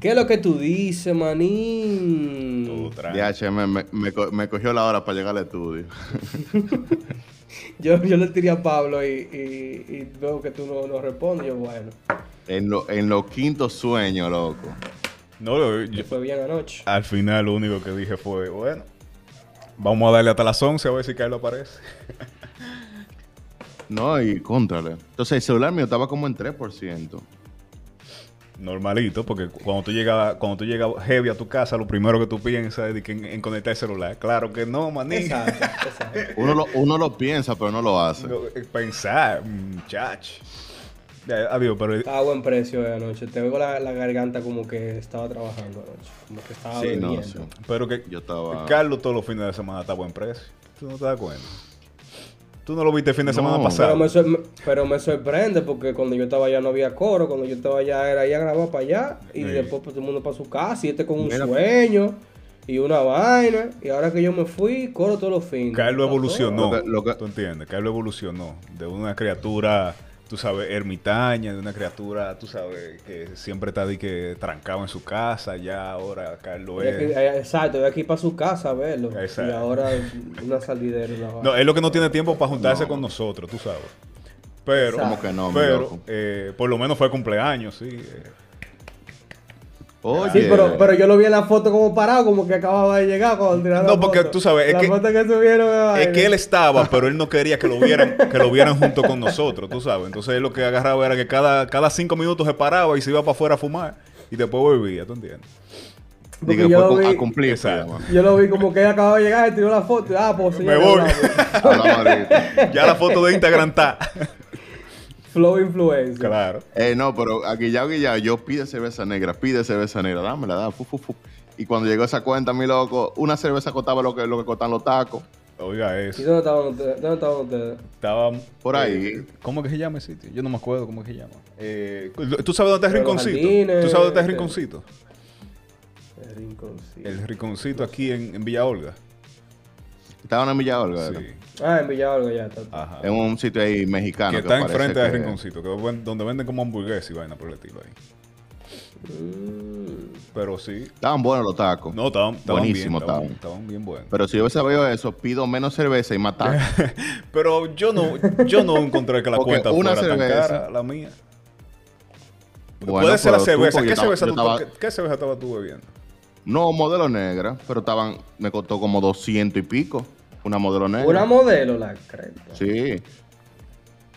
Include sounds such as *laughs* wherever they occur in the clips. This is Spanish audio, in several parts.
¿Qué es lo que tú dices, manín? DH, me, me, me co- me cogió la hora para llegar al estudio. *laughs* Yo, yo le tiré a Pablo y, y- y veo que tú no, no respondes. Yo, bueno, En, lo, en los quintos sueños, loco. No, yo- te yo- fue bien anoche. al final lo único que dije fue, bueno, vamos a darle hasta las 11 a ver si Carlos aparece. *laughs* No, y contrale. Entonces el celular mío estaba como en 3%. Normalito, porque cuando tú llegas cuando tú llegas heavy a tu casa, lo primero que tú piensas es de que en, en conectar el celular. Claro que no, manín. Exacto, *laughs* exacto. Uno lo, uno lo piensa, pero no lo hace. No, eh, Pensar, muchacho. Adiós, pero Estaba a buen precio de anoche. Te veo la, la garganta como que estaba trabajando anoche. Como que estaba Sí, no, bebiendo. sí. Pero que Yo estaba- Carlos todos los fines de semana está a buen precio. ¿Tú no te das cuenta? ¿Tú no lo viste el fin de No. semana Pero pasado? me, sor- pero me sorprende porque cuando yo estaba allá no había coro, cuando yo estaba allá era ir a grabar para allá y Sí. después pues, todo el mundo para su casa y este con un Mira. sueño y una vaina y ahora que yo me fui, coro todos los fines. Carlos evolucionó. Lo que- lo que- ¿Tú entiendes? Carlos evolucionó de una criatura, tú sabes, ermitaña, de una criatura, tú sabes, que siempre está de que trancado en su casa. Ya ahora. Y aquí- es. Exacto, de aquí para su casa a verlo. Exacto. Y ahora una salidera una. No, es lo que no tiene tiempo para juntarse No. con nosotros, tú sabes. Pero. ¿Cómo que no, mi pero eh, por lo menos fue cumpleaños, sí. eh. Oye, Sí, pero, pero yo lo vi en la foto como parado, como que acababa de llegar cuando tiraron No, la porque foto. tú sabes, es la que- foto que subieron Es que él estaba, pero él no quería que lo vieran, que lo vieran *laughs* junto con nosotros, tú sabes. Entonces él lo que agarraba era que cada, cada cinco minutos se paraba y se iba para afuera a fumar y después volvía, ¿tú entiendes? Porque yo lo vi- a cumplir. Exacto. Yo lo vi como que él acababa de llegar y tiró la foto. Ah, pues sí. Me voy. Hablamos ahorita. *laughs* Ya la foto de Instagram está. *laughs* Flow influencer. claro. Eh, no, pero a Guillao Guillao, yo pide cerveza negra, pide cerveza negra, dámela, da, fu, fu, fu. Y cuando llegó esa cuenta, mi loco, una cerveza costaba lo que, lo que costan los tacos. Oiga ¿Y eso. dónde estaban ustedes? ¿Dónde estaban ustedes? Estaba Por ahí. eh, ¿Cómo que se llama ese sitio? Yo no me acuerdo cómo que se llama. Eh, ¿Tú sabes dónde está el Pero rinconcito? jardines, ¿Tú sabes dónde está el este. rinconcito? El rinconcito. El rinconcito aquí en, en Villa Olga. Estaban en Villa Olga. Sí. Ah, en Villalba ya está. Ajá. En un sitio ahí mexicano. que está enfrente del que- rinconcito, que donde venden como hamburguesas y vaina por el estilo ahí. Mm. Pero sí. Estaban buenos los tacos. No, estaban, estaban Buenísimo bien, estaban, estaban. estaban bien buenos. Pero si yo hubiese sabido eso, pido menos cerveza y más *laughs* tacos. Pero yo no, yo no encontré que la *laughs* Porque cuenta una fuera tan cerveza- cara, la mía. Bueno, Puede ser la tú, cerveza. ¿Qué cerveza, tú- estaba- qué- qué cerveza estabas tú bebiendo? No, modelo negra, pero estaban, me costó como 200 y pico. Una modelo negra. Una modelo, la creta. Sí.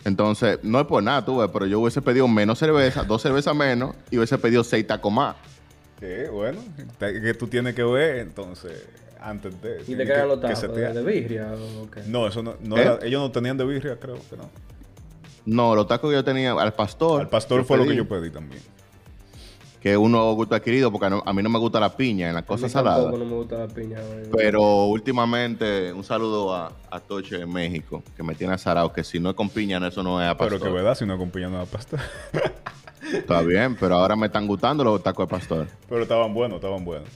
Entonces, no es por nada, tú ves, pero yo hubiese pedido menos cerveza, dos cervezas menos, y hubiese pedido seis tacos más. Sí, bueno, te- que tú tienes que ver, entonces, antes de... ¿Y tienes de qué eran que- los tacos? ¿De, de birria o qué? No, eso no, no ¿Eh? era- ellos no tenían de birria, creo que no. No, los tacos que yo tenía al pastor. Al pastor fue lo que yo pedí también. Que uno gusto adquirido, porque no- a mí no me gusta la piña en las cosas saladas. no me gusta la piña. güey. Pero últimamente, un saludo a, a Toche en México, que me tiene azarado, que si no es con piña, no, eso no es a pastor. Pero que verdad, si no acompañan nada pastor. *laughs* Está bien, pero ahora me están gustando los tacos de pastor. Pero estaban buenos, estaban buenos.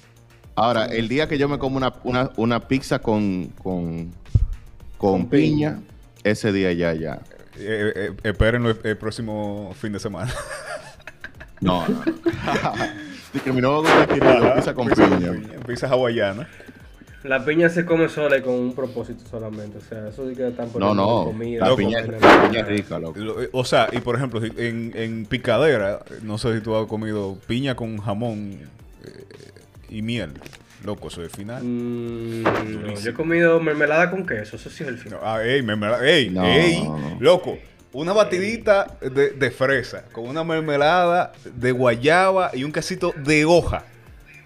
Ahora, el día que yo me como una, una, una pizza con, con, con Con piña. piña, ese día ya, ya. Eh, eh, espérenlo el, el próximo fin de semana. *laughs* No, no. Adquirido, Ajá, pizza con pizza piña. Pizza hawaiana. La piña se come sola y con un propósito solamente. O sea, eso sí que están No, poniendo no. comida. La Loco. piña, la piña es rica, loco. Lo- eh, O sea, y por ejemplo, en, en picadera, no sé si tú has comido piña con jamón eh, y miel. Loco, eso es el final. Mm, no, yo he comido mermelada con queso. Eso sí es el final. No, ah, ey, mermelada, ey, No, ey, no, no. loco. Una batidita de, de fresa con una mermelada de guayaba y un quesito de hoja.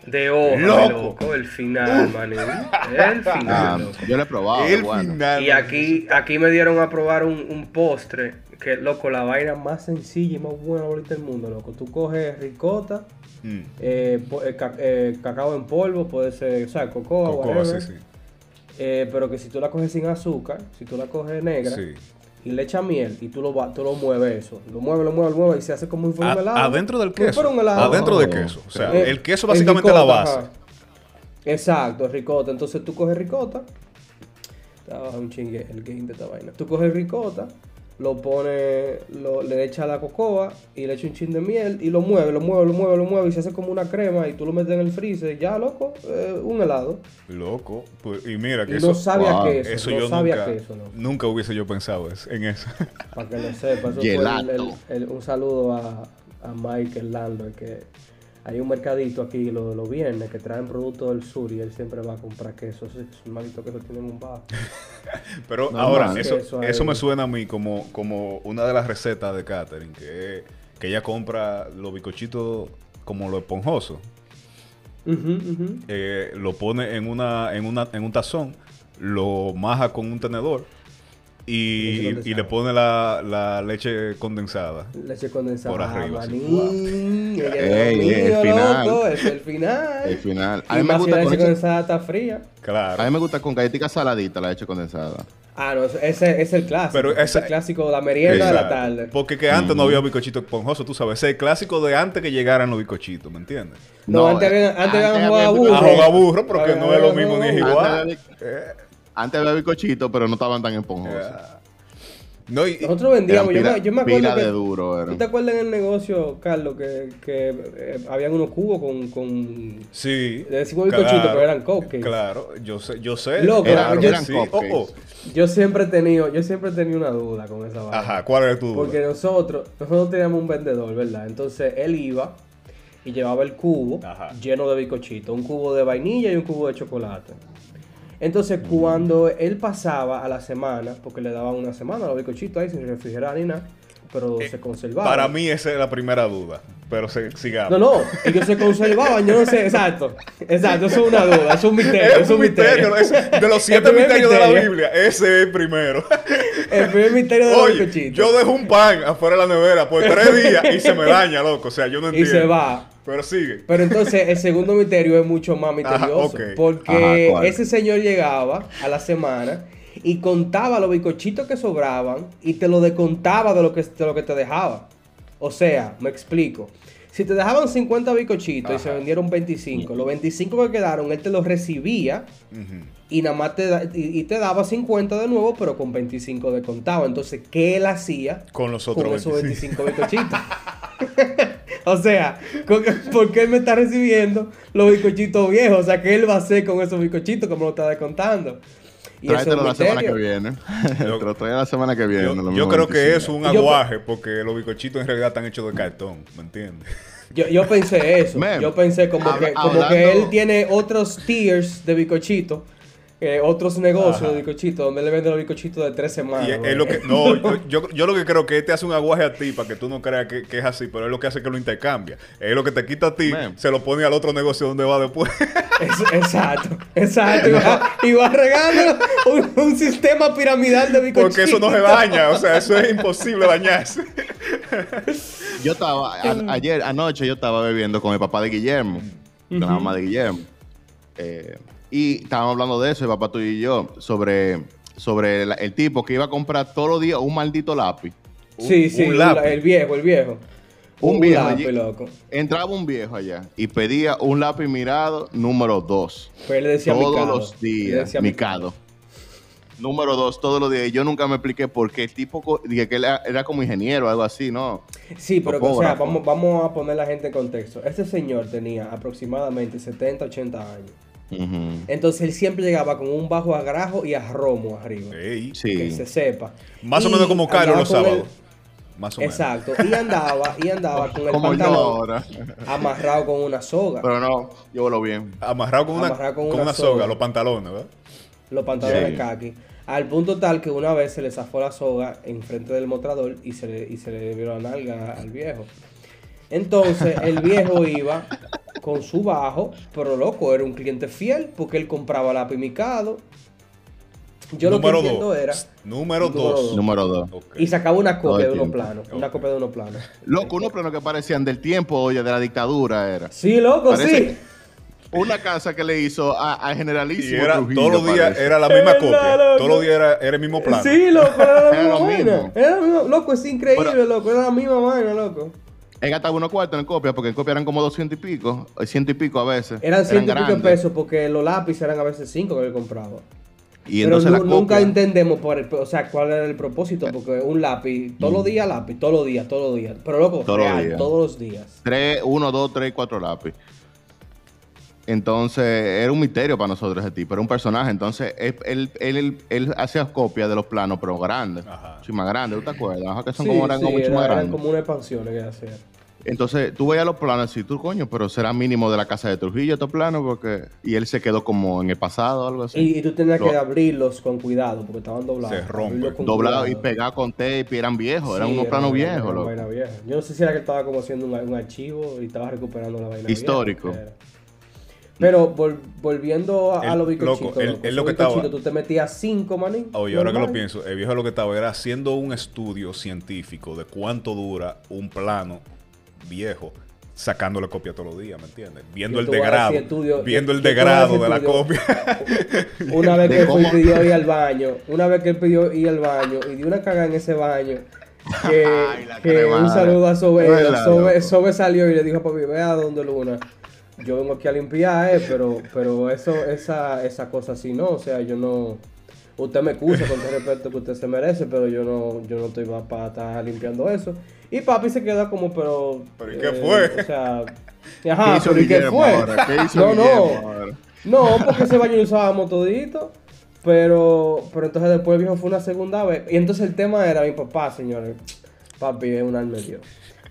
De hoja, Loco. loco. El final, man. El *laughs* final. Ah, loco. yo lo he probado, el bueno. final. Y aquí, aquí me dieron a probar un, un postre que, loco, la vaina más sencilla y más buena ahorita del mundo, loco. Tú coges ricota, Mm, eh, eh, ca- eh, cacao en polvo, puede ser, o sea, cocoa, cocoa, whatever. sí, sí. Eh, pero que si tú la coges sin azúcar, si tú la coges negra Sí. Y le echas miel y tú lo, va- tú lo mueves eso, lo mueves, lo mueves, lo mueves y se hace como un A- helado. adentro del queso. un helado. Adentro del queso. O sea, Eh, el queso en básicamente es la base. ajá. Exacto, ricota. Entonces tú coges ricota. Estaba un chingue el game de esta vaina. Tú coges ricota, lo pone, lo- le echa la cocoa y le echa un chin de miel y lo mueve, lo mueve, lo mueve, lo mueve y se hace como una crema y tú lo metes en el freezer, ya loco, eh, un helado. Loco. Pues, y mira que Y eso, no sabía wow, que eso, eso no yo sabía nunca, que eso, no. nunca hubiese yo pensado en eso. Para que lo sepa, eso fue el- Gelato. el- el- un saludo a, a Mike, el landlord, que hay un mercadito aquí los, los viernes que traen productos del sur y él siempre va a comprar queso. Esos esos malditos quesos tienen un bajo. *laughs* Pero ahora, eso, Eso me suena a mí como, como una de las recetas de Catherine, que, que ella compra los bicochitos como lo esponjoso. Eh, lo pone en una, en una, en un tazón, lo maja con un tenedor y, y le pone la, la leche condensada. Leche condensada. Por arriba, Ah, sí. manín, es Ey, el final. loco, es el final. El final. A Y mí me más si gusta la leche condensada está fría. Claro. A mí me gusta con galletica saladita la leche condensada. Ah, no, ese es el clásico. Pero ese es el clásico de la merienda de la tarde. Porque que antes no había bicochito esponjoso, tú sabes. Ese es el clásico de antes que llegaran los bicochitos, ¿me entiendes? No, No, antes eh, habían, antes antes habían había jugado a burro. A jugar burro, porque no es lo mismo ni es Antes igual. Antes había, bizcochitos, pero no estaban tan esponjosos. No, y, Nosotros vendíamos, yo me, yo me acuerdo que... de duro. ¿Tú te acuerdas en el negocio, Carlos, que, que eh, habían unos cubos con... con sí. Le decimos bizcochitos, pero eran cupcakes. Claro, yo sé, yo sé. Loco, claro, eran sí. cupcakes. Oh, oh. Yo siempre he tenido, yo siempre he tenido una duda con esa vaina. Ajá, ¿cuál es tu duda? Porque nosotros, nosotros teníamos un vendedor, ¿verdad? Entonces él iba y llevaba el cubo Ajá. lleno de bizcochitos, un cubo de vainilla y un cubo de chocolate. Entonces cuando él pasaba a la semana, porque le daban una semana a los bizcochitos ahí sin refrigerar ni nada, pero se conservaban. Para mí esa es la primera duda. Pero se- sigamos. No, no, ellos se conservaban, yo no sé, exacto. Exacto, eso es una duda, es un misterio, Es un misterio. es- de los siete misterios de la. Biblia, ese es el primero. *laughs* El primer misterio de los Oye, bizcochitos. yo dejo un pan afuera de la nevera por tres días y se me daña, loco. O sea, yo no y entiendo. se va. Pero sigue. Pero entonces el segundo misterio es mucho más misterioso. Porque ese señor llegaba a la semana y contaba los bizcochitos que sobraban y te lo descontaba de lo que, de lo que te dejaba. O sea, me explico. Si te dejaban 50 bizcochitos y se vendieron 25, los 25 que quedaron, él te los recibía Ujú. y nada más te, da- y, y te daba 50 de nuevo, pero con 25 descontado. Entonces, ¿qué él hacía Con los con otros esos 25. 25 bizcochitos? o sea, con- ¿por qué él me está recibiendo los bizcochitos viejos? O sea, ¿qué él va a hacer con esos bizcochitos como lo está descontando? Tráetelo la semana que viene. *laughs* Yo- Te lo trae la semana que viene. Yo, creo que 25. eso es un aguaje porque los bicochitos en realidad están hechos de cartón, ¿me entiendes? *laughs* Yo, yo pensé eso. Yo pensé como, que, como que él tiene otros tiers de bizcochitos. Eh, otros negocios Ajá. de bizcochitos donde le venden los bizcochitos de tres semanas. Y es, güey. es lo que, no, *laughs* yo, yo, yo lo que creo que este hace un aguaje a ti para que tú no creas que, que es así, pero es lo que hace que lo intercambia. Es lo que te quita a ti, Man. se lo pone al otro negocio donde va después. *laughs* Es- exacto, exacto. Y va, y va regando un, un sistema piramidal de bizcochitos. Porque eso no se daña, o sea, eso es imposible dañarse. *laughs* Yo estaba, a- ayer, anoche, yo estaba bebiendo con el papá de Guillermo, con la mamá de Guillermo. Eh, y estábamos hablando de eso, el papá tuyo y yo, sobre, sobre el tipo que iba a comprar todos los días un maldito lápiz. Sí, Un- sí, un lápiz. el viejo, el viejo. Un viejo lápiz, allí. loco. Entraba un viejo allá y pedía un lápiz mirado número 2. Pero él le decía Todos los Le días, decía Mikado. Número 2, todos los días. Y yo nunca me expliqué por qué el tipo, dije que él era, como ingeniero o algo así, ¿no? Sí, pero o sea, Topógrafo. vamos, vamos a poner la gente en contexto. Este señor tenía aproximadamente 70, 80 años. Entonces él siempre llegaba con un bajo a grajo y a romo arriba. Ey, Que se sepa. Más o menos como Carlos los sábados. Más o menos. Exacto. Y andaba, y andaba con el Como yo pantalón ahora. amarrado con una soga. Pero no, yo vuelo bien. Amarrado con una, Amarrado con con una una soga, soga. los pantalones, ¿verdad? los pantalones Sí. de khaki. Al punto tal que una vez se le zafó la soga enfrente del mostrador y se le, y se le vio la nalga al viejo. Entonces el viejo iba con su bajo, pero loco, era un cliente fiel porque él compraba lápiz micado. Yo lo que Número entiendo dos. era. Número Número 2. dos. Número 2. Y sacaba una copia de unos planos. Una copia de unos planos. Loco, unos planos que parecían del tiempo, oye, de la dictadura era. Sí, loco, Parece- sí. Una casa que le hizo a, a Y Generalísimo era, Trujillo, todos los días era la misma copia. loco. Todos los días era, era el mismo plano. Sí, loco, era la *laughs* Era misma lo vaina. mismo. Era lo mismo. Loco, es increíble, Pero- loco. Era la misma vaina, loco. Él gastaba unos cuartos en copia, porque en copia eran como 200 y pico, eh, ciento y pico a veces. Eran ciento y pico de grandes. pesos porque los lápices eran a veces cinco que él compraba. Y Pero la nunca copia- entendemos por el- o sea, cuál era el propósito, porque un lápiz, todos los días lápiz, todos los días, todos los días. Pero loco, Todos los real, días. todos los días. Tres, uno, dos, tres, cuatro lápiz. Entonces, era un misterio para nosotros ese tipo, era un personaje. Entonces, él, él, él- él hacía copias de los planos, pero grandes. Ajá. Sí, más grandes, ¿tú te acuerdas? Ajá, que son Sí, como, eran sí, como mucho era- más eran grandes. como una expansión que hacía. Entonces, tú veías los planos y tú, coño, pero será mínimo de la casa de Trujillo estos planos, porque... Y él se quedó como en el pasado o algo así. Y, y tú tenías que Lo- abrirlos con cuidado, porque estaban doblados. Se rompe. Abrirlos con Doblado y cuidado. pegado con tape y eran viejos, eran unos era planos una- viejos, vieja. Yo no sé si era que estaba como haciendo un, un archivo y estaba recuperando la vaina Histórico. vieja. Pero vol- volviendo a, a El- los bicochitos, loco, él- loco, lo que estaba- tú te metías cinco, maní. Oye, ahora que lo pienso, el viejo lo que estaba era haciendo un estudio científico de cuánto dura un plano viejo, sacándole copia todos los días, ¿me entiendes? Viendo el a degrado, estudio- viendo el a degrado de la copia. *laughs* Una vez que él pidió ir al baño, una vez que él pidió ir al baño y dio una cagada en ese baño, que, *laughs* Ay, la que un saludo a Sobe, No Sobe, salió y le dijo a papi, vea donde Luna, yo vengo aquí a limpiar, eh, pero, pero eso, esa, esa cosa así no, o sea, yo no, usted me excusa con todo el respeto que usted se merece, pero yo no, yo no estoy para estar limpiando eso. Y papi se queda como, pero... eh, ¿Pero y qué fue? O sea... ¿Qué Ajá, hizo pero ¿y qué fue? ahora? ¿Qué hizo no, no. ahora? No, porque ese baño lo usábamos todito. Pero, pero entonces después el viejo fue una segunda vez. Y entonces el tema era mi papá, señores. Papi es un alma de Dios.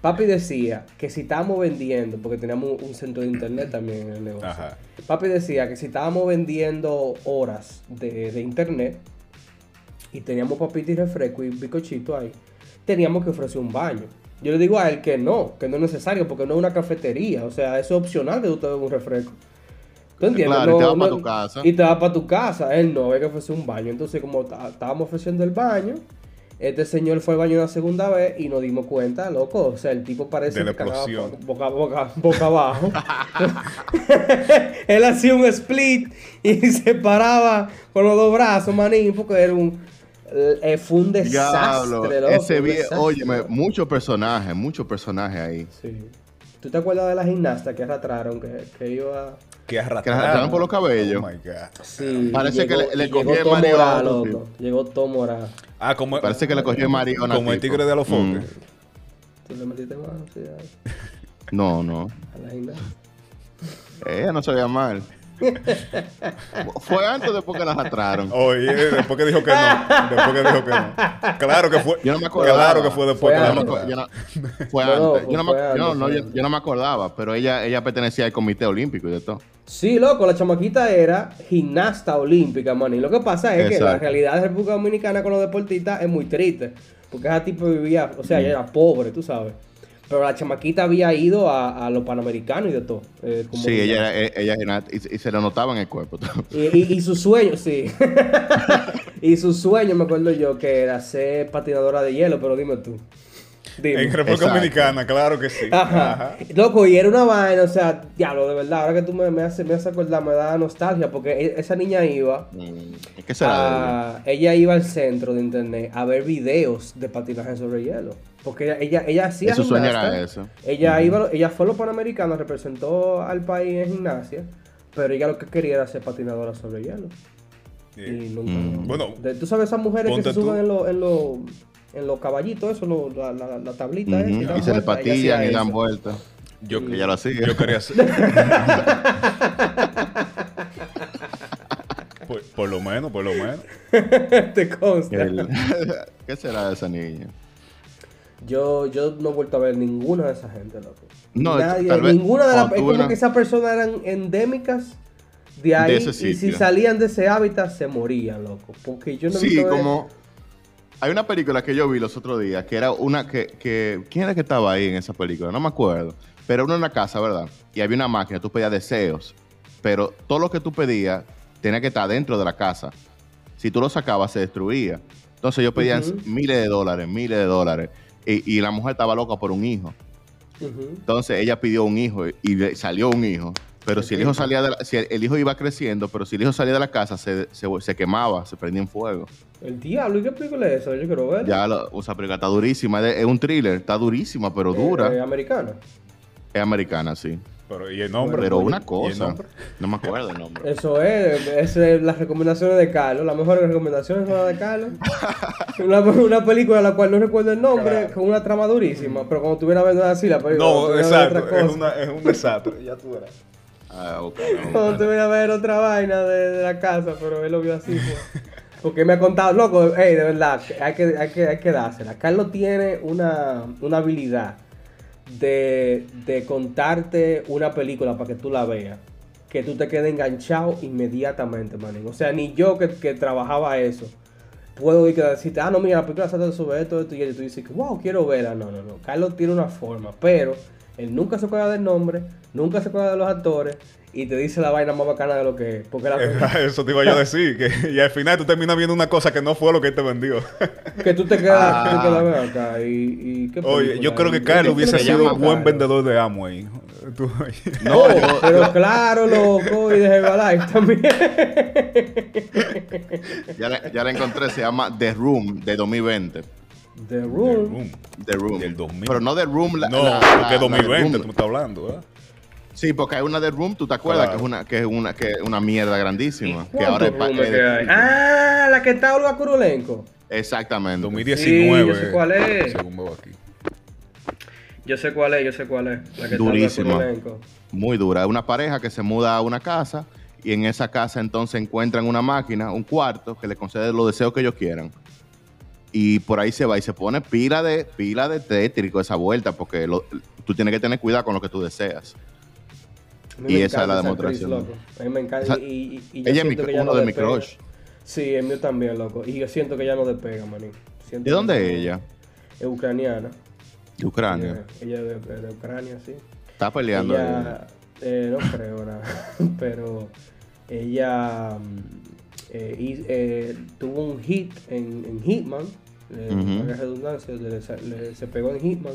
Papi decía que si estábamos vendiendo, porque teníamos un centro de internet también en el negocio. Ajá. Papi decía que si estábamos vendiendo horas de, de internet y teníamos papita y refresco y bicochito ahí, teníamos que ofrecer un baño. Yo le digo a él que no, que no es necesario, porque no es una cafetería. O sea, eso es opcional que tú te bebas un refresco. ¿Tú entiendes? Claro, y te vas pa' no- tu casa. Y te vas para tu casa. Él no, había que ofrecer un baño. Entonces, como estábamos ofreciendo el baño, este señor fue al baño una segunda vez y nos dimos cuenta, loco. O sea, el tipo parece que boca, boca, boca abajo. *laughs* *laughs* Él hacía un split y *laughs* se paraba con los dos brazos, manín, porque era un. eh, fue un desastre, loco, ese desastre. óyeme, muchos personajes, muchos personajes ahí. Sí. ¿Tú te acuerdas de la gimnasta que arrastraron? Que, que iba. Que Que arrastraron. por los cabellos. Oh my God. Sí, Parece que le- le cogió el todo marido a morado, otro loco. Llegó todo morado. Ah, como, Parece que le cogió el marido a una como el tigre de los foques. Mm. ¿Tú le metiste mano? Sí, No, no. a la gimnasta. Ella no se veía mal. *laughs* Fue antes o después que la arrastraron. Oye, después que dijo que no. Después que dijo que no. Claro que fue. Yo no me acordaba. Claro que fue después Fue que antes. yo no- fue No, no, antes. Yo no, me, fue yo, antes, no, fue yo- antes. yo no me acordaba, pero ella, ella pertenecía al Comité Olímpico y de todo. Sí, loco, la chamaquita era gimnasta olímpica, man. Y lo que pasa es que la realidad de República Dominicana con los deportistas es muy triste. Porque esa tipo vivía, o sea, ella era pobre, tú sabes. Pero la chamaquita había ido a, a los panamericanos y de todo. eh, como Sí, ella, era- ella, y, y se le notaba en el cuerpo. Y, y, y su sueño, sí. *laughs* y su sueño, me acuerdo yo, que era ser patinadora de hielo, pero dime tú. Dime. En República. Dominicana, claro que sí. Ajá. Ajá. Loco, y era una vaina, o sea, diablo, de verdad, ahora que tú me, me haces me haces acordar, me da nostalgia, porque e- esa niña iba, Mm, ¿Qué será a- ella iba al centro de internet a ver videos de patinaje sobre hielo. Porque ella, ella, ella hacía Su sueño gimnasta. era eso. Ella iba, ella fue a los Panamericanos, representó al país en gimnasia, pero ella lo que quería era ser patinadora sobre hielo. Y nunca. Mm. Bueno, De- tú sabes esas mujeres que se suben tú. en los en los en los caballitos, eso, lo- la, la, la tablita esa, Y, se le patillan y dan eso. vueltas. Yo, Ella lo hacía. yo quería ser. *laughs* por, por lo menos, por lo menos. *laughs* Te consta. El- *laughs* ¿Qué será de esa niña? Yo, yo no he vuelto a ver ninguna de esa gente, loco. No, Nadie, tal vez ninguna de las. Es como que esas personas eran endémicas de ahí. ese y si salían de ese hábitat, se morían, loco. Porque yo no Sí, visto como... Hay una película que yo vi los otros días, que era una que, que... ¿Quién era que estaba ahí en esa película? No me acuerdo. Pero era una casa, ¿verdad? Y había una máquina, tú pedías deseos. Pero todo lo que tú pedías tenía que estar dentro de la casa. Si tú lo sacabas, se destruía. Entonces ellos pedían miles de dólares, miles de dólares. Y, y la mujer estaba loca por un hijo. Entonces ella pidió un hijo y- salió un hijo. Pero si el hijo salía de la- si el, hijo iba creciendo, pero si el hijo salía de la casa, se, se, se quemaba, se prendía en fuego. El diablo, ¿y qué película es esa? Yo quiero ver. Ya, lo, o sea, película está durísima. Es, es un thriller, está durísima, pero dura. Eh, americana. es americana, sí. Pero, ¿y el nombre? Pero ¿Y una cosa, no me acuerdo el nombre. Eso es, es las recomendaciones de Carlos. Las mejores recomendaciones son las de Carlos. *laughs* Una, una película a la cual no recuerdo el nombre, con una trama durísima. Pero cuando tuviera viendo así la película, No, exacto. otra Es, una, es un desastre. ya tú verás. Ah, ok, *laughs* no. Cuando tuviera a ver otra vaina de, de la casa, pero él lo vio así. pues. *laughs* Porque me ha contado, loco, hey, de verdad, hay que, hay que, hay que dársela. Carlos tiene una, una habilidad de, de contarte una película para que tú la veas. Que tú te quedes enganchado inmediatamente, manín. O sea, ni yo que, que trabajaba eso, puedo decirte, ah, no, mira, la película trata sobre esto, esto y esto. Y tú dices, wow, quiero verla. No, no, no. Carlos tiene una forma, pero él nunca se acuerda del nombre, nunca se acuerda de los actores y te dice la vaina más bacana de lo que es. Porque la *laughs* Eso te iba yo a decir. Que, y al final tú terminas viendo una cosa que no fue lo que él te vendió. *laughs* que tú te quedas, tú te Ah. quedas acá y, y ¿qué Oye, yo creo que Carlos hubiese se sido un buen Carlos. vendedor de Amway. *laughs* Tú- No, Oh, pero claro, loco, y de Herbalife también. ya, la, ya la encontré, se llama The Room de 2020. The Room. Room. The Room. Del 2000. Pero no The Room. La, No, la- porque la- la 2020 The tú me estás hablando, ¿verdad? Sí, porque hay una The Room, ¿tú te acuerdas? Claro. Que es una, que es una, que es una mierda grandísima. Que ¿Cuántos ahora es pa- rooms es- que hay? Ah, la que está Olga Kurulenko. Exactamente. 2019. Sí, yo sé cuál es. Según veo aquí. Yo sé cuál es, yo sé cuál es. La que Durísima. está Olga Kurulenko. Muy dura. Es una pareja que se muda a una casa y en esa casa entonces encuentran una máquina, un cuarto que le concede los deseos que ellos quieran. Y por ahí se va y se pone pila de pila de tétrico esa vuelta porque lo- tú tienes que tener cuidado con lo que tú deseas. Y esa es la demostración. A mí me encanta. Esa- y, y- y yo Ella es uno no de mi despega. crush. Sí, el mío también, loco. Y yo siento que ya no despega, manín. Siento ¿De dónde es ella? Es ucraniana. De Ucrania. Ella, ella es de, de Ucrania, sí. Está peleando. Ella, eh, no creo nada, *laughs* pero ella mm, eh, y- eh, tuvo un hit en, en Hitman, eh, la redundancia, le- le- se pegó en Hitman.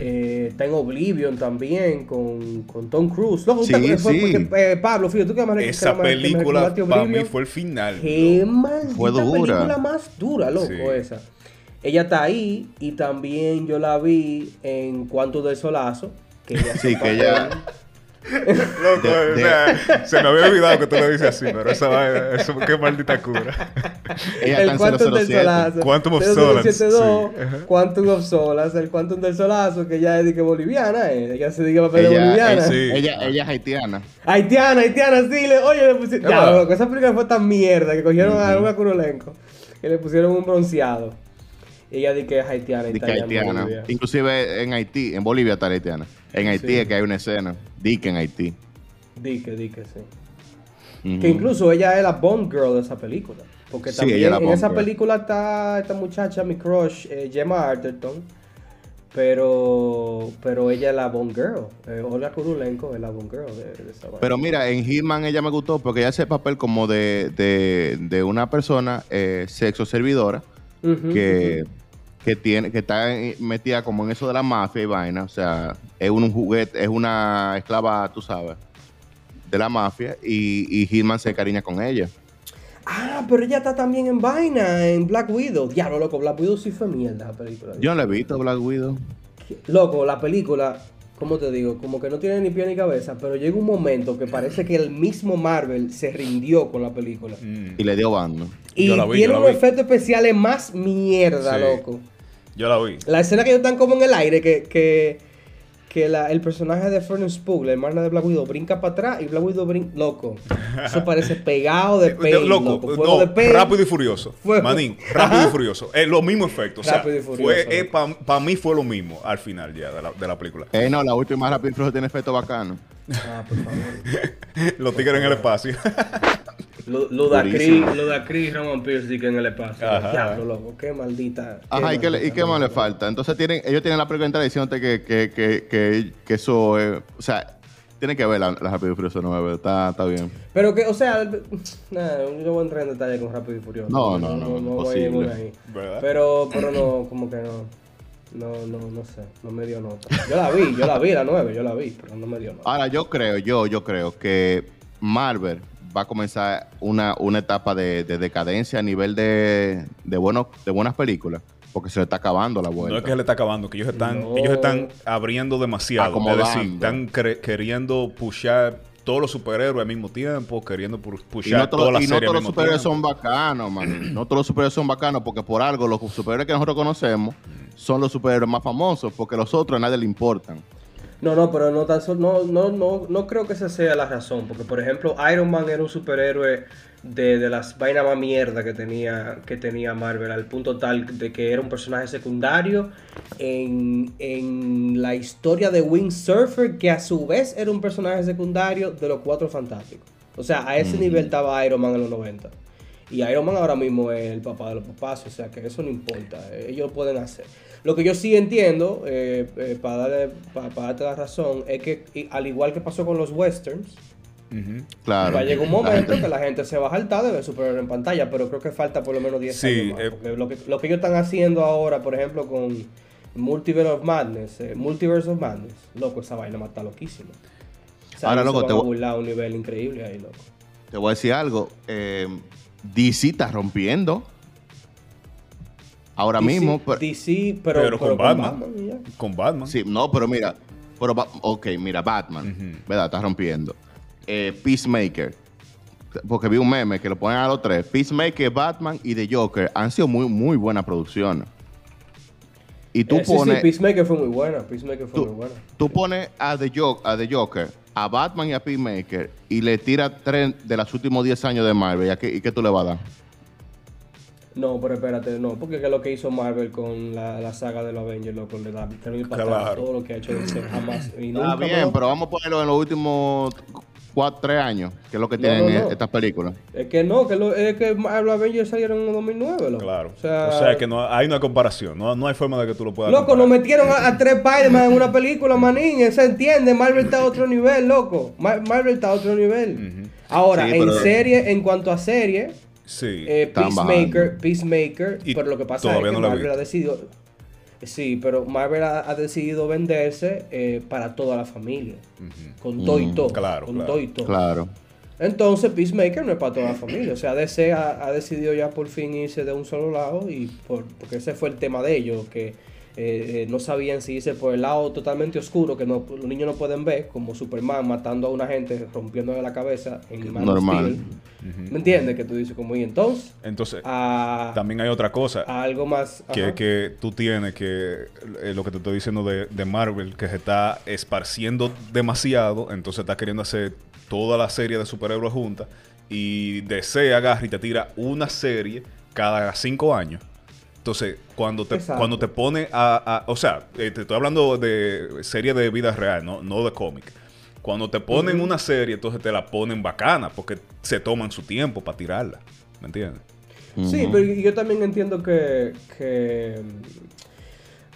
Eh, está en Oblivion también con, con Tom Cruise. Loco, Sí, ¿tú te- fue- sí. porque, eh, Pablo, fíjate, tú que me Esa que me- que me película para mí fue el final. Qué maldita Fue dura. película más dura, loco, Sí. esa. Ella está ahí y también yo la vi en Cuanto del Solazo. Que ella Sí, que ella- Loco, De- o sea, se me había olvidado que tú lo dices así, pero esa vaina, eso, qué maldita cura. Ella el Quantum del 007. Solazo. Quantum of 0072, Solace, sí. Quantum of Solace, el Quantum del Solazo, que ella es de que boliviana, eh. ella se dice papel de Ella, boliviana. ella- Sí. ella, ella es haitiana. Haitiana, haitiana, sí, le, oye, le pusieron. Ya, loco, esa película fue tan mierda que cogieron a una Kurolenko y le pusieron un bronceado. Y ella dice que es haitiana y Di está que allá en. Inclusive en Haití, en Bolivia está la haitiana. En Haití Sí. es que hay una escena. Di que en Haití. Dique, dique, sí. Que incluso ella es la Bond Girl de esa película. Porque Sí, también ella es la en esa Girl. película está esta muchacha, mi crush, eh, Gemma Arterton. Pero, pero ella es la Bond Girl. Eh, Olga Kurulenko es la Bond Girl de, de esa. Pero mira, en Hitman ella me gustó porque ella hace el papel como de, de, de una persona eh, sexo servidora que. Que tiene que está en- metida como en eso de la mafia y vaina. O sea, es un, juguete, es una esclava, tú sabes, de la mafia y, y Hitman se cariña con ella. Ah, pero ella está también en vaina, en Black Widow. Diablo, loco, Black Widow sí fue mierda la película. Yo no la he visto, Black Widow. Loco, la película, ¿cómo te digo? Como que no tiene ni pie ni cabeza, pero llega un momento que parece que el mismo Marvel se rindió con la película. Mm. Y le dio bando. Y Yo la vi, tiene yo la unos vi. efectos especiales más mierda, Sí. loco. Yo la vi. La escena que ellos están como en el aire, que, que, que la- el personaje de Florence Pugh, la hermana de Black Widow, brinca para atrás y Black Widow brinca. Loco, eso parece *laughs* pegado de Eh, pelo. loco, loco. Fuego no, de pelo. rápido y furioso. Fuego. Manín, rápido Ajá. y furioso. Es lo mismo efecto. O sea, Rápido y Furioso, loco. para mí fue lo mismo al final ya de la, de la película. Eh, no, la última Rápido y Furioso tiene efecto bacano. Ah, por favor. *laughs* Los tigres en el espacio. *laughs* Lu- Ludacris. Ludacris y Roman Pierce sí que en el espacio. Ajá. Diablo, loco, qué maldita. Ajá, ¿y qué, le- y qué más le falta? Entonces tienen, ellos tienen la entera diciéndote que, que, que, que, que eso es, o sea, tienen que ver la, la Rápido y Furioso 9, está, está bien. Pero que, o sea, nah, yo no voy a entrar en detalle con Rápido y Furioso. No, no, no, voy a ir imposible. por ahí. ¿Verdad? Pero, pero no, como que no. No, no, no sé, no me dio nota. Yo la vi, yo la vi, la 9, yo la vi, pero no me dio nota. Ahora, yo creo, yo, yo creo que Marvel va a comenzar una, una etapa de, de decadencia a nivel de, de, buenos, de buenas películas. porque se le está acabando la vuelta. No es que se le está acabando, que ellos están, No. ellos están abriendo demasiado. Es decir, están queriendo pushar todos los superhéroes al mismo tiempo, queriendo pushar no, todas todos- las y no series todos los superhéroes tiempo. son bacanos, man. *clears throat* No todos los superhéroes son bacanos porque por algo los superhéroes que nosotros conocemos son los superhéroes más famosos porque los otros a nadie le importan. No, no, pero no tan solo, no, no, no, no creo que esa sea la razón, porque por ejemplo Iron Man era un superhéroe de, de las vainas más mierda que tenía, que tenía Marvel, al punto tal de que era un personaje secundario en, en la historia de Windsurfer, que a su vez era un personaje secundario de los Cuatro Fantásticos. O sea, a ese nivel estaba Iron Man en los 90. Y Iron Man ahora mismo es el papá de los papás, o sea que eso no importa, ellos lo pueden hacer. Lo que yo sí entiendo, eh, eh, para, darle, para, para darte la razón, es que al igual que pasó con los westerns. Claro. va a llegar un La momento gente- que la gente se va a saltar de ver superhéroe en pantalla, pero creo que falta por lo menos 10 Sí, años más. eh. porque lo que, lo que ellos están haciendo ahora, por ejemplo, con Multiverse of Madness, Multiverse of Madness, loco, esa vaina está loquísima. O sea, Ahora, loco, te voy- a un nivel increíble ahí, loco. Te voy a decir algo. DC está rompiendo. Ahora DC, mismo. pero- DC, pero, Pero con Batman. Con Batman. Sí, no, pero mira. Pero, ok, mira, Batman. ¿Verdad? Está rompiendo. Eh, Peacemaker. Porque vi un meme que lo ponen a los tres. Peacemaker, Batman y The Joker han sido muy, muy buenas producciones. Y tú Eh, sí, sí, pones. Peacemaker fue muy buena. Peacemaker fue tú, muy buena. tú pones a The, Jo- a The Joker, a Batman y a Peacemaker y le tiras tres de los últimos 10 años de Marvel. ¿Y, a qué, y qué tú le vas a dar? No, pero espérate, no, porque es lo que hizo Marvel con la, la saga de los Avengers, loco, le da termina para atrás Claro. todo lo que ha hecho DC jamás. Y Está nunca, bien, bro. pero vamos a ponerlo en los últimos 4, 3 años, que es lo que tienen no, no. estas películas. Es que no, que lo, es que Marvel Avengers salieron en el 2009, loco. Claro. O sea, O sea, que no hay una comparación. No, no hay forma de que tú lo puedas Loco, comparar. nos metieron a, a tres Spider-Man en una película, manín. Se entiende, Marvel está a otro nivel, loco. Mar- Marvel está a otro nivel. Ahora, Sí, en pero- serie, en cuanto a serie, Sí. Eh, Peacemaker. Peacemaker, Y pero lo que pasa es que no Marvel ha decidido, sí, pero Marvel ha, ha decidido venderse eh, para toda la familia, con todo y Mm, todo, claro, con claro. todo y todo. Claro. Entonces Peacemaker no es para toda la familia, o sea, DC ha, ha decidido ya por fin irse de un solo lado y por, porque ese fue el tema de ellos, que eh, eh, no sabían si irse por el lado totalmente oscuro que no, los niños no pueden ver, como Superman matando a una gente, rompiéndole la cabeza en Man Normal. Steel. ¿Me entiendes? Que tú dices como y entonces Entonces, a, también hay otra cosa. algo más. que, ajá. que tú tienes que eh, lo que te estoy diciendo de, de Marvel que se está esparciendo demasiado entonces está queriendo hacer toda la serie de superhéroes juntas y DC agarra y te tira una serie cada cinco años entonces cuando te Exacto. cuando te pone a, a- o sea eh, te estoy hablando de serie de vida real no no de cómic cuando te ponen una serie entonces te la ponen bacana porque se toman su tiempo para tirarla ¿me entiendes? Sí, pero yo también entiendo que, que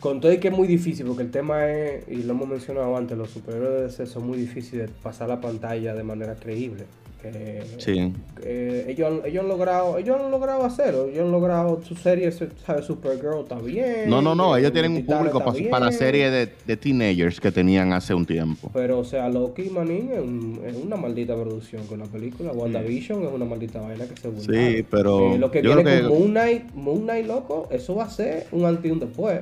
con todo y que es muy difícil, porque el tema es, y lo hemos mencionado antes, los superhéroes de DC son muy difíciles de pasar la pantalla de manera creíble. Sí. ellos, ellos han logrado ellos han logrado hacerlo ellos han logrado su serie ¿sabes? Supergirl está bien No, no, no. eh, Ellos tienen un público para la serie de, de teenagers que tenían hace un tiempo. pero o sea Loki Manin es, un- es una maldita producción con la película WandaVision es una maldita vaina que se burlaron. Sí, pero Eh, lo que viene que- con Moon Knight, Moon Knight, loco, eso va a ser un antes y un después.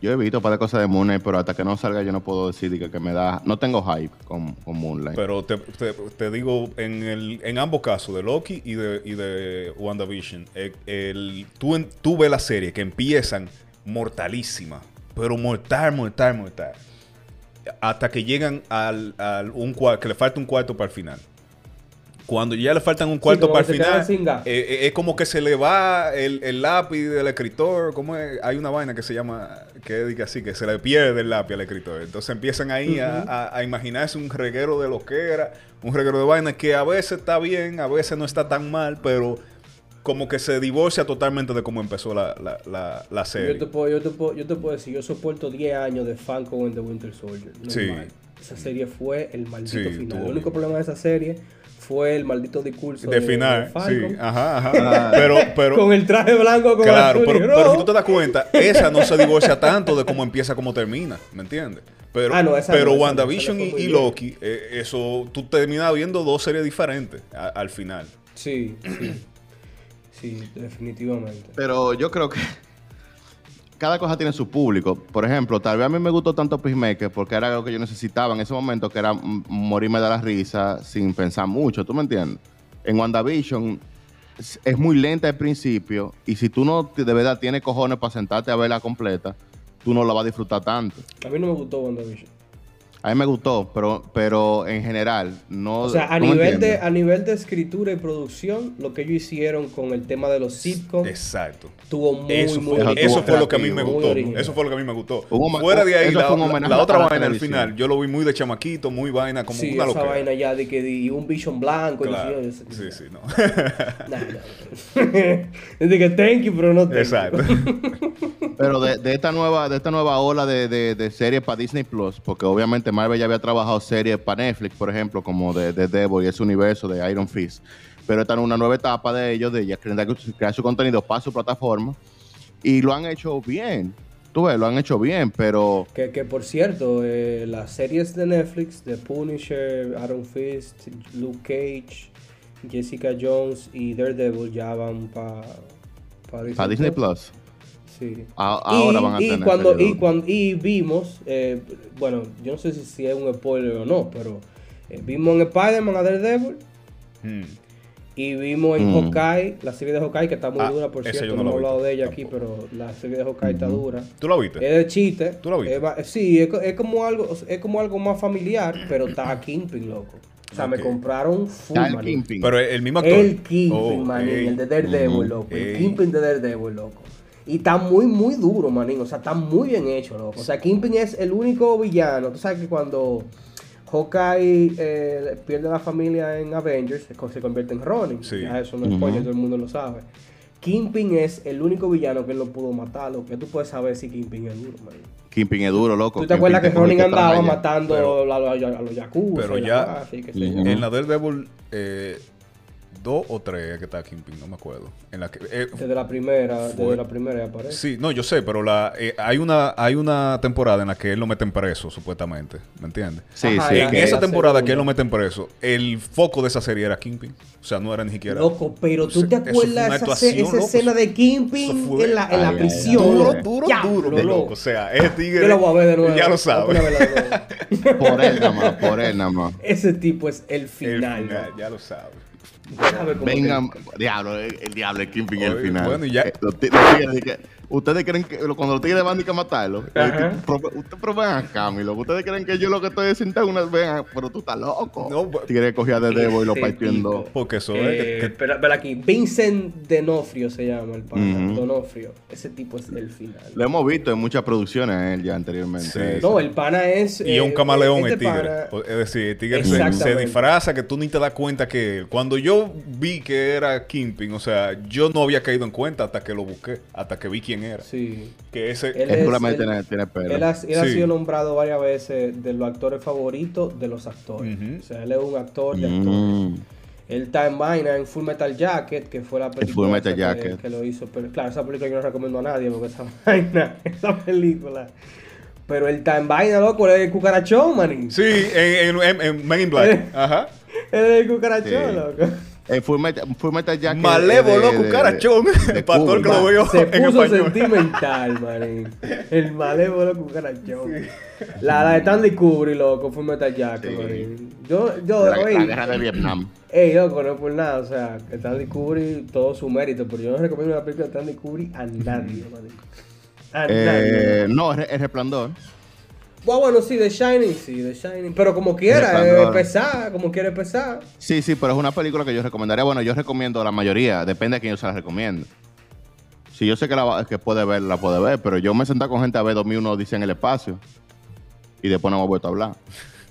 Yo he visto un par de cosas de Moonlight, pero hasta que no salga yo no puedo decir que, que me da... No tengo hype con, con Moonlight. Pero te, te- te digo, en, el, en ambos casos, de Loki y de, y de WandaVision, el, el- tú, tú ves la serie que empiezan mortalísimas, pero mortal, mortal, mortal. Hasta que llegan al, al un que le falta un cuarto para el final. Cuando ya le faltan un cuarto para el final, eh, eh, es como que se le va el, el lápiz del escritor. ¿Cómo es? Hay una vaina que se llama, que es así, que se le pierde el lápiz al escritor. Entonces empiezan ahí a, a- a imaginarse un reguero de lo que era, un reguero de vaina que a veces está bien, a veces no está tan mal, pero como que se divorcia totalmente de cómo empezó la, la, la, la serie. Yo te, puedo, yo, te puedo, yo te puedo decir, yo soporto 10 años de Falcon and the Winter Soldier. Sí. Esa serie fue el maldito Sí, final. El único problema de esa serie fue el maldito discurso de final, sí. Ajá, ajá. pero, pero, con el traje blanco con Claro, azul pero, y pero si tú te das cuenta, esa no se divorcia tanto de cómo empieza, cómo termina, ¿me entiendes? Pero, Ah, no, esa pero no, esa no, WandaVision y. Loki, eh, eso, tú terminas viendo dos series diferentes a- al final. Sí, sí. Sí, definitivamente. Pero yo creo que cada cosa tiene su público. Por ejemplo, tal vez a mí me gustó tanto Peacemaker porque era algo que yo necesitaba en ese momento, que era morirme de la risa sin pensar mucho, ¿tú me entiendes? En WandaVision es- muy lenta al principio y si tú no de verdad tienes cojones para sentarte a verla completa, tú no la vas a disfrutar tanto. A mí no me gustó WandaVision. A mí me gustó, pero, pero en general no... O sea, a ¿tú me nivel, de, a nivel de escritura y producción, lo que ellos hicieron con el tema de los sitcoms Exacto. estuvo muy, Eso muy fue, Eso eso tuvo fue lo que a mí me gustó. original. Eso fue lo que a mí me gustó. Fuera de ahí, la, otra vaina al final, yo lo vi muy de chamaquito, muy vaina, como Sí, una esa vaina ya de que di- un Vision blanco. y Claro. yo- yo- Sí, sí, no. *laughs* Nah, *laughs* de que thank you, pero no thank you. Exacto. Pero de, de esta nueva, de esta nueva ola de, de, de series para Disney Plus, porque obviamente Marvel ya había trabajado series para Netflix, por ejemplo, como de, de Devil y ese universo de Iron Fist. Pero esta es una nueva etapa de ellos, de ya crear, su contenido para su plataforma. Y lo han hecho bien. Tú ves, lo han hecho bien, pero Que, que por cierto, eh, las series de Netflix, de Punisher, Iron Fist, Luke Cage, Jessica Jones y Daredevil ya van para para Disney Plus, Sí. a- ahora y, van a y tener. cuando, y, cuando, y vimos, eh, bueno, yo no sé si, si es un spoiler o no, pero eh, vimos en Spider-Man a Daredevil Mm. y vimos en Mm. Hawkeye, la serie de Hawkeye que está muy Ah, dura, por cierto, no, no he hablado de ella aquí, pero la serie de Hawkeye está dura. ¿Tú la viste? Es de chiste. ¿Tú la viste? Es sí, es, es como algo, es como algo más familiar, pero está Kingpin, loco. O sea, me compraron full, Está el. Kingpin. Pero el mismo actor. El Kingpin, Oh, manín, el de Daredevil, loco. El Ey. Kingpin de Daredevil, loco. Y está muy, muy duro, manín. O sea, está muy bien hecho, loco. O sea, Kingpin es el único villano. Tú sabes que cuando Hawkeye eh, pierde la familia en Avengers, se co- se convierte en Ronin. Sí. Ya eso no es spoiler, todo el mundo lo sabe. Kingpin es el único villano que él no pudo matar, lo que tú puedes saber si Kingpin es duro, manín. Kingpin es duro, loco. ¿Tú te acuerdas que Ronin andaba matando Pero- a, los- a los yakuza? pero la ya-? Ujú. En la Daredevil, eh, dos o tres que está Kingpin, no me acuerdo. En la que, eh, Desde la primera, Fue- desde la primera aparece. Sí, no, yo sé, pero la, eh, hay, una, hay una temporada en la que él lo meten preso, supuestamente. ¿Me entiendes? Sí, Ajá, sí. ya. en que- esa temporada segunda. que él lo meten preso, el foco de esa serie era Kingpin. O sea, no era ni siquiera. Loco, pero tú te acuerdas esa, esa loco. escena de Kingpin fue- en la, en la Ay, ay, prisión. ay. Duro, loco. duro, Diablo, duro, loco. loco. O sea, ese tigre. Yo lo voy a ver de nuevo. Ya lo sabes. Por él nada más, por él nada más. Ese tipo es el El final. final, loco. ya lo sabes. ¿Sabe cómo Vengan, que- diablo, el, el diablo, el Kingpin Oye, final. bueno, y ya- Eh, los los que- Ustedes creen que cuando los tigres van a que matarlo, Ajá. el tipo, pro- usted pero ven acá, mi loco. Ustedes creen que yo lo que estoy es sentado una vean, pero tú estás loco. No, tigre cogía de Debo y lo partió en dos. tipo. Porque eso Eh, es. que- espera, espera aquí. Vincent Denofrio se llama el pana. Ujú. Donofrio. Ese tipo es el final. Lo hemos visto en muchas producciones a él ya anteriormente. Sí. Eh, No, el pana es. y es un eh, camaleón este el tigre. pana- O- Es decir, el tigre se, disfraza que tú ni te das cuenta que él. Cuando yo vi que era Kingpin, o sea, yo no había caído en cuenta hasta que lo busqué, hasta que vi quién era. Sí. Que ese. Él es- solamente él- tiene, tiene pelo. Él, ha, él ha Sí. sido nombrado varias veces de los actores favoritos de los actores. O sea, él es un actor de actores. Mm. Él está en vaina en Full Metal Jacket, que fue la película Full Metal esa que, Jacket. que lo hizo. Pero claro, esa película yo no recomiendo a nadie porque esa *laughs* vaina, esa película. Pero él está en vaina, loco, él es el cucarachón, manín. Sí, en, en, en- en Men in Black. *laughs* Ajá. Él es el cucarachón, Sí. loco. Eh, Full Metal, Full Metal Jacket. Malévolo, cucarachón. Para todo el que lo veo Se en puso español. sentimental, manín. El malévolo cucarachón. La, la de Stanley Kubrick, loco, Full Metal Jacket, Sí. manín. Yo, yo, La, la oye, guerra de Vietnam. Ey, loco, no es por nada, o sea, Stanley Kubrick, todo su mérito, pero yo no recomiendo una película de Stanley Kubrick a nadie, manín. A nadie. Eh, no, es, es Resplandor. Bueno, bueno, sí, The Shining, sí, The Shining. Pero como quiera, eh, pesar, como quiera pesar. Sí, sí, pero es una película que yo recomendaría. Bueno, yo recomiendo la mayoría, depende de quién yo se la recomiende. Si yo sé que, la, que puede ver, la puede ver, pero yo me senté con gente a ver 2001 dice en el espacio y después no hemos vuelto a hablar.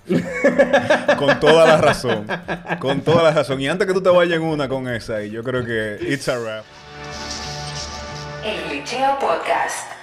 *laughs* Con toda la razón. Con toda la razón. Y antes que tú te vayas en una con esa, y yo creo que it's a wrap. El Glitcheo Podcast.